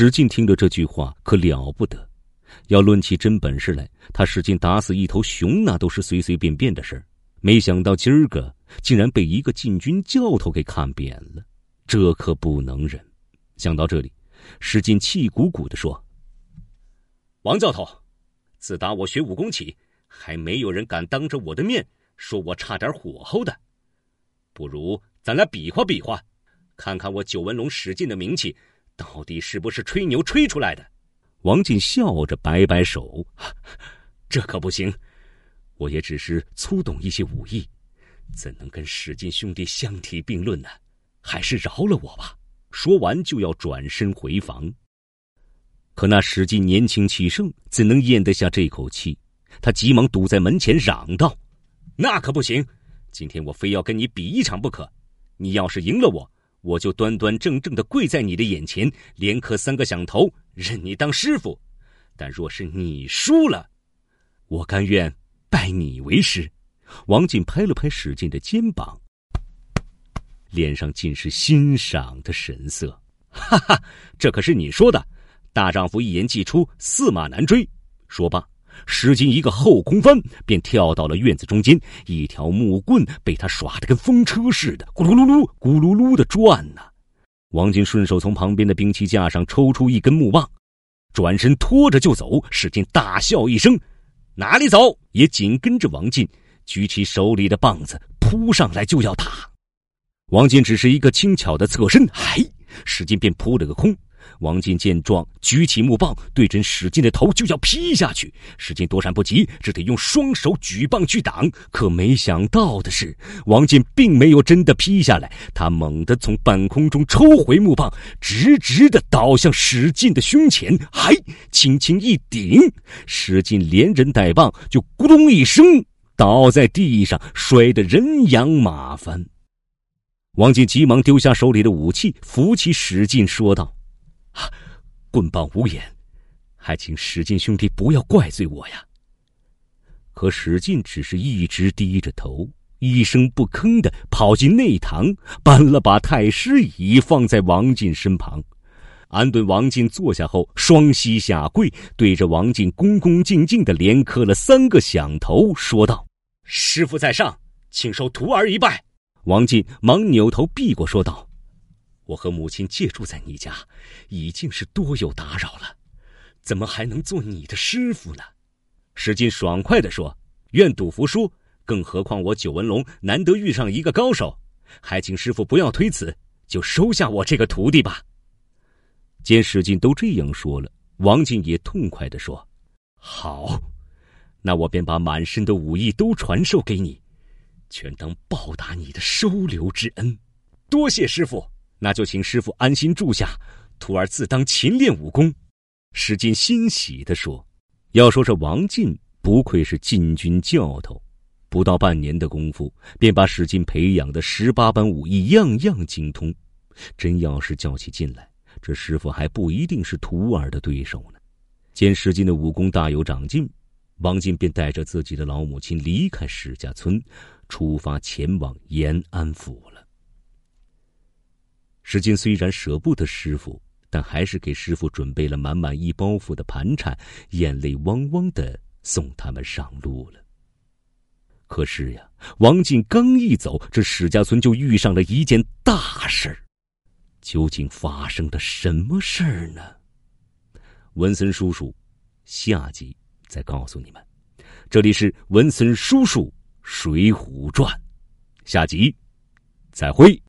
史进听着这句话可了不得，要论起真本事来，他史进打死一头熊那都是随随便便的事儿。没想到今儿个竟然被一个禁军教头给看扁了，这可不能忍。想到这里，史进气鼓鼓的说：“王教头，自打我学武功起，还没有人敢当着我的面说我差点火候的。不如咱俩比划比划，看看我九纹龙史进的名气到底是不是吹牛吹出来的。”王进笑着摆摆手：“ 这可不行。”我也只是粗懂一些武艺，怎能跟史进兄弟相提并论呢？还是饶了我吧。说完就要转身回房，可那史进年轻气盛，怎能咽得下这口气？他急忙堵在门前，嚷道：“那可不行！今天我非要跟你比一场不可。你要是赢了我，我就端端正正的跪在你的眼前，连磕三个响头，认你当师傅。但若是你输了，我甘愿。”拜你为师，王进拍了拍史进的肩膀，脸上尽是欣赏的神色。哈哈，这可是你说的，大丈夫一言既出，驷马难追。说罢，石金一个后空翻，便跳到了院子中间，一条木棍被他耍得跟风车似的，咕噜噜噜，咕噜噜的转呢。王进顺手从旁边的兵器架上抽出一根木棒，转身拖着就走。史进大笑一声。哪里走？也紧跟着王进，举起手里的棒子扑上来就要打。王进只是一个轻巧的侧身，嗨，史进便扑了个空。王进见状，举起木棒对准史进的头就要劈下去。史进躲闪不及，只得用双手举棒去挡。可没想到的是，王进并没有真的劈下来，他猛地从半空中抽回木棒，直直的倒向史进的胸前。还，轻轻一顶，史进连人带棒就咕咚一声倒在地上，摔得人仰马翻。王进急忙丢下手里的武器，扶起史进，说道。啊棍棒无眼，还请史进兄弟不要怪罪我呀。可史进只是一直低着头，一声不吭的跑进内堂，搬了把太师椅放在王进身旁，安顿王进坐下后，双膝下跪，对着王进恭恭敬敬的连磕了三个响头，说道：“师傅在上，请受徒儿一拜。”王进忙扭头避过，说道。我和母亲借住在你家，已经是多有打扰了，怎么还能做你的师傅呢？史进爽快地说：“愿赌服输，更何况我九纹龙难得遇上一个高手，还请师傅不要推辞，就收下我这个徒弟吧。”见史进都这样说了，王进也痛快地说：“好，那我便把满身的武艺都传授给你，全当报答你的收留之恩。多谢师傅。”那就请师傅安心住下，徒儿自当勤练武功。史进欣喜地说：“要说这王进，不愧是禁军教头，不到半年的功夫，便把史进培养的十八般武艺样样精通。真要是较起劲来，这师傅还不一定是徒儿的对手呢。”见史进的武功大有长进，王进便带着自己的老母亲离开史家村，出发前往延安府了。史进虽然舍不得师傅，但还是给师傅准备了满满一包袱的盘缠，眼泪汪汪的送他们上路了。可是呀，王进刚一走，这史家村就遇上了一件大事儿。究竟发生了什么事儿呢？文森叔叔，下集再告诉你们。这里是文森叔叔《水浒传》，下集再会。